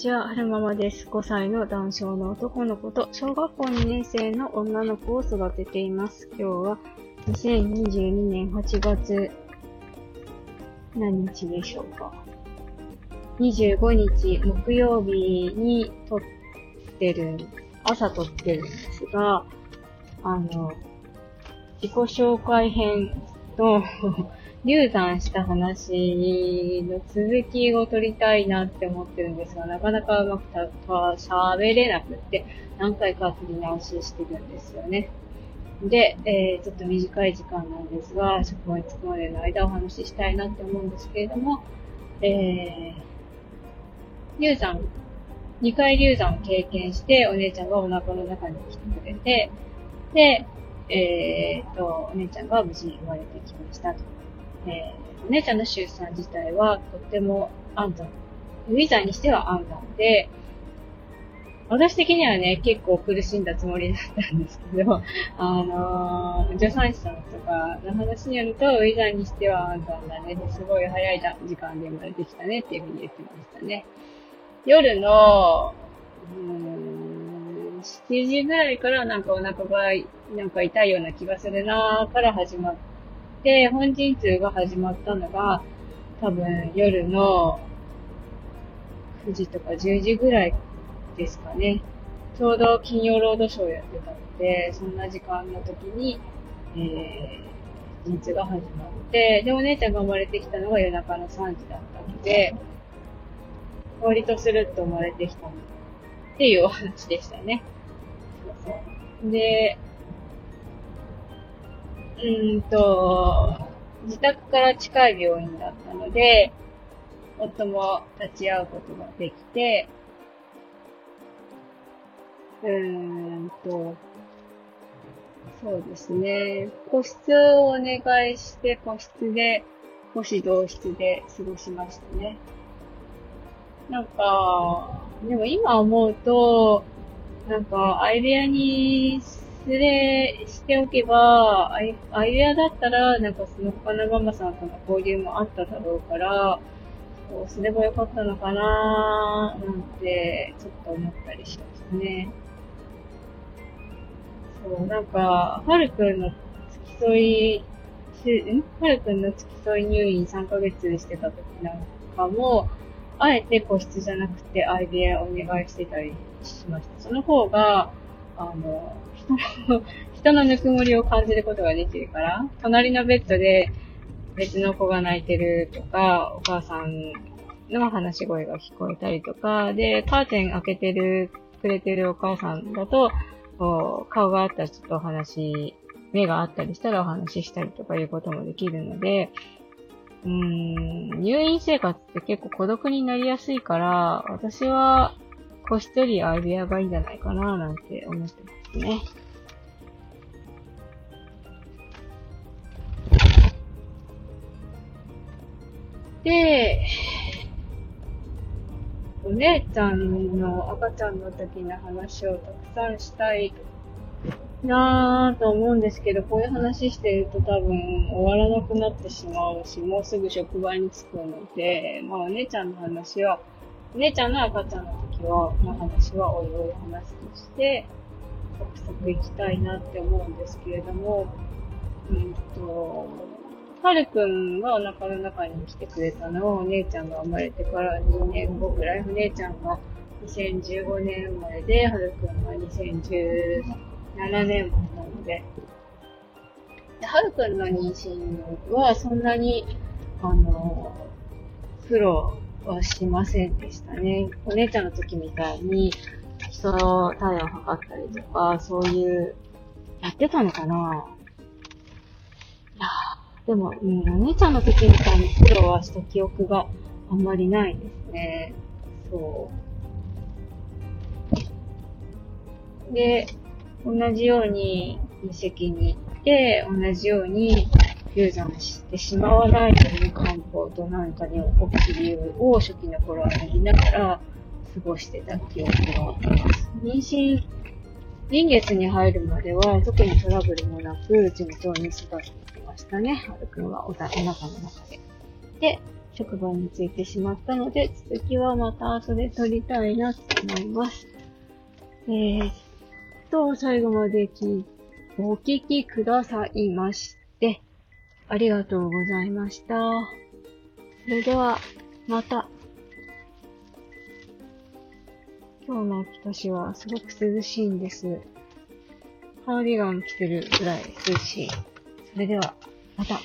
ちは、はるままです。5歳の男性の男の子と小学校2年生の女の子を育てています。今日は2022年8月何日でしょうか。25日木曜日に撮ってる、朝撮ってるんですが、あの、自己紹介編の流産した話の続きを撮りたいなって思ってるんですが、なかなかうまくた喋れなくって、何回か撮り直ししてるんですよね。で、えー、ちょっと短い時間なんですが、職場に着くまでの間お話ししたいなって思うんですけれども、えー、流産、2回流産を経験して、お姉ちゃんがお腹の中に来てくれて、で、えー、っと、お姉ちゃんが無事に生まれてきましたと。えー、お姉ちゃんの出産自体はとっても安産。ウィザーにしては安産で、私的にはね、結構苦しんだつもりだったんですけど、あのー、助産師さんとかの話によると、ウィザーにしては安産だね。すごい早い時間で生まれてきたねっていうふうに言ってましたね。夜の、うん、7時ぐらいからなんかお腹がなんか痛いような気がするなーから始まっ、本陣痛が始まったのが、多分夜の9時とか10時ぐらいですかね。ちょうど金曜ロードショーやってたので、そんな時間の時に、えー、陣痛が始まって、で、お姉ちゃんが生まれてきたのが夜中の3時だったので、割とスルッと生まれてきたっていうお話でしたね。そうそう。で、うんと、自宅から近い病院だったので、夫も立ち会うことができて、うーんと、そうですね。個室をお願いして、個室で、母子同室で過ごしましたね。なんか、でも今思うと、なんか、アイデアに失礼しておけば、アイデアだったら、なんかその他のママさんとの交流もあっただろうから、そうすればよかったのかなーなんて、ちょっと思ったりしましたね。そう、なんか、はるくんの付き添い、ん？はるくんの付き添い入院3ヶ月してた時なんかも、あえて個室じゃなくてアイデアお願いしてたりしました。その方が、あの、人の、ぬくもりを感じることができるから、隣のベッドで別の子が泣いてるとか、お母さんの話し声が聞こえたりとか、で、カーテン開けてる、くれてるお母さんだと、顔があったらちょっとお話、目があったりしたらお話ししたりとかいうこともできるので、うーん、入院生活って結構孤独になりやすいから、私は個室よりアイデアがいいんじゃないかななんて思ってますね。で、お姉ちゃんの赤ちゃんの時の話をたくさんしたいなぁと思うんですけど、こういう話してると多分終わらなくなってしまうし、もうすぐ職場に着くので、まあお姉ちゃんの話は、お姉ちゃんの赤ちゃんの時は、の話はおいおい話として、サクサク行きたいなって思うんですけれども、うんと、はるくんがお腹の中に来てくれたのはお姉ちゃんが生まれてから2年後ぐらい、お姉ちゃんが2015年生まれで、はるくんが2017 7年もなので。で、はるくんの妊娠はそんなに、あの、苦労はしませんでしたね。お姉ちゃんの時みたいに、人の体温測ったりとか、そういう、やってたのかないやでも、うん、お姉ちゃんの時みたいに苦労はした記憶があんまりないですね。そう。で、同じように遺跡に行って、同じように流産してしまわないという漢方となんかに起きる理由を初期の頃は練りながら過ごしてた記憶があります。妊娠、臨月に入るまでは特にトラブルもなく順調に育ってきましたね。はるくんはお腹の中で。で、職場についてしまったので、続きはまた後で撮りたいなと思います。えー、と、最後までお聞きくださいまして、ありがとうございました。それでは、また。今日の秋田市はすごく涼しいんです。カーディガン着てるぐらい涼しい。それでは、また。